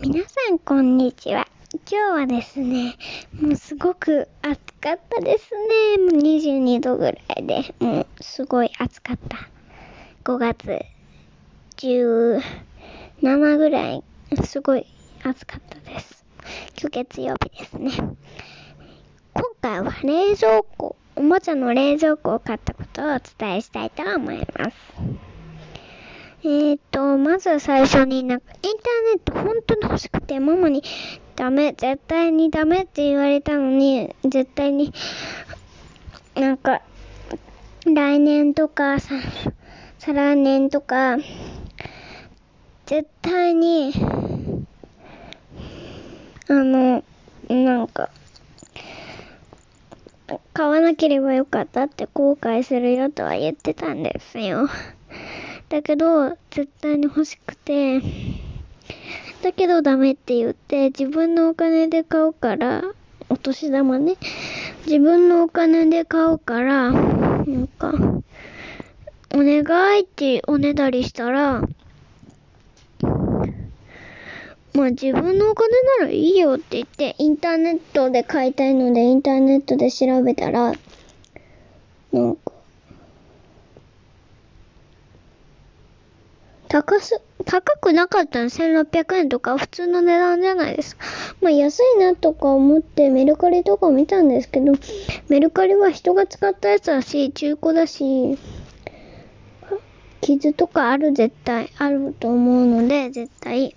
皆さんこんにちは。今日はですね、もうすごく暑かったですね。もう22度ぐらいで、もうすごい暑かった。5月17ぐらい、すごい暑かったです。今日月曜日ですね。今回は冷蔵庫、おもちゃの冷蔵庫を買ったことをお伝えしたいと思います。えーと、まず最初になんかインターネット本当にしくて、ママにダメ、絶対にダメって言われたのに、絶対に、なんか、来年とかさ、再来年とか、絶対に、あの、なんか、買わなければよかったって後悔するよとは言ってたんですよ。だけど、絶対に欲しくて、だけどダメって言って、自分のお金で買うから、お年玉ね。自分のお金で買うから、なんか、お願いっておねだりしたら、まあ自分のお金ならいいよって言って、インターネットで買いたいので、インターネットで調べたら、なんか、高す、高くなかったの ?1600 円とか普通の値段じゃないですか。まあ安いなとか思ってメルカリとか見たんですけど、メルカリは人が使ったやつだし、中古だし、傷とかある絶対あると思うので、絶対。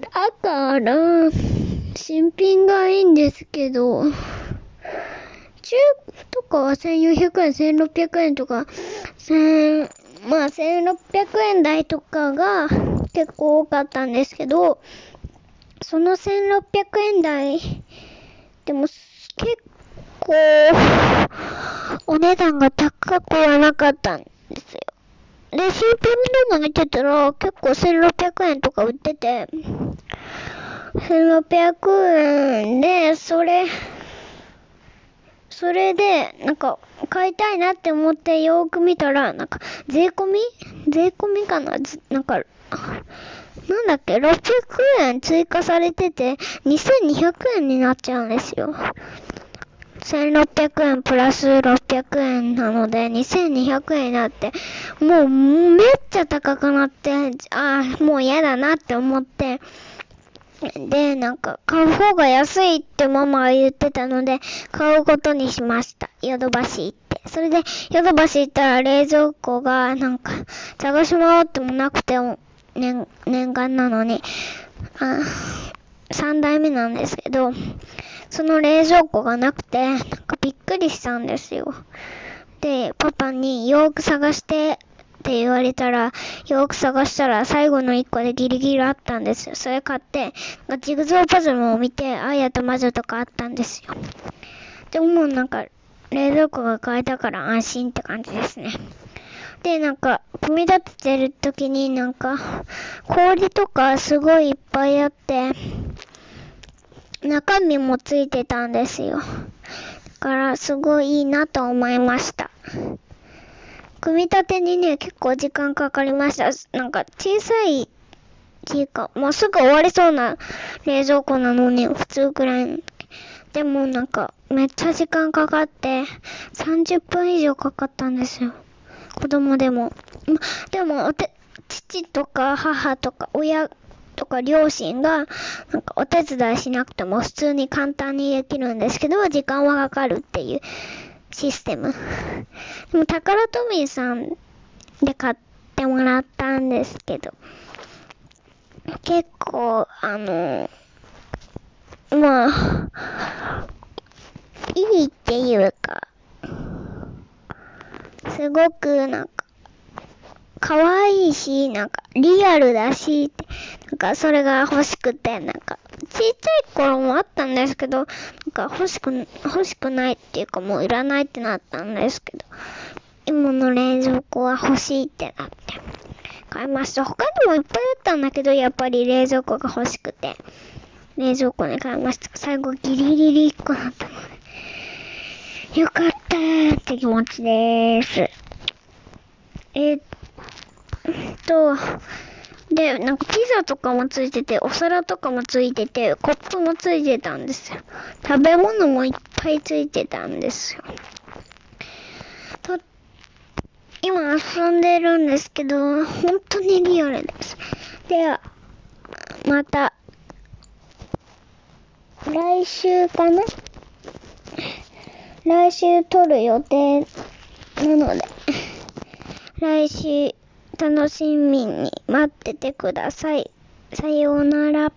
だから、新品がいいんですけど、中古とかは1400円、1600円とか、1000、まあ1600円台とかが結構多かったんですけど、その1600円台でも結構お値段が高くはなかったんですよ。で、シンプルのも見てたら結構1600円とか売ってて、1600円で、それ、それで、なんか、買いたいなって思ってよーく見たら、なんか、税込み？税込みかな？なんか、なんだっけ ?600 円追加されてて、2200円になっちゃうんですよ。1600円プラス600円なので、2200円になって、もうめっちゃ高くなって、ああ、もう嫌だなって思って、で、なんか、買う方が安いってママが言ってたので、買うことにしました。ヨドバシ行って。それで、ヨドバシ行ったら冷蔵庫が、なんか、探し回ってもなくて、年、念願なのに、あ、3代目なんですけど、その冷蔵庫がなくて、なんかびっくりしたんですよ。で、パパによく探してって言われたら、よく探したら最後の1個でギリギリあったんですよ。それ買って、ジグゾーパズルを見て、アーヤと魔女とかあったんですよ。でもなんか、冷蔵庫が買えたから安心って感じですね。で、なんか、組み立ててる時になんか、氷とかすごいいっぱいあって、中身もついてたんですよ。だから、すごいいいなと思いました。組み立てにね、結構時間かかりました。なんか、小さい、っていうか、もうすぐ終わりそうな冷蔵庫なのに、普通くらい。でもなんか、めっちゃ時間かかって、30分以上かかったんですよ。子供でも。でも、おて、父とか母とか親とか両親が、なんかお手伝いしなくても普通に簡単にできるんですけど、時間はかかるっていうシステム。でも、タカラトミーさんで買ってもらったんですけど、結構、あの、まあ、いいっていうか、すごくなんか、可愛いし、なんか、リアルだし、なんか、それが欲しくて、なんか、ちっちゃい頃もあったんですけど、なんか、欲しく、欲しくないっていうか、もういらないってなったんですけど、今の冷蔵庫は欲しいってなって、買いました。他にもいっぱいあったんだけど、やっぱり冷蔵庫が欲しくて、冷蔵庫に買いました。最後、ギリギリ1個だったので、よかったーって気持ちでーす。えっと、で、なんかピザとかもついてて、お皿とかもついてて、コップもついてたんですよ。食べ物もいっぱいついてたんですよ。と、今遊んでるんですけど、本当にリアルです。では、また、来週かな？来週撮る予定なので、来週楽しみに待っててください。さようなら。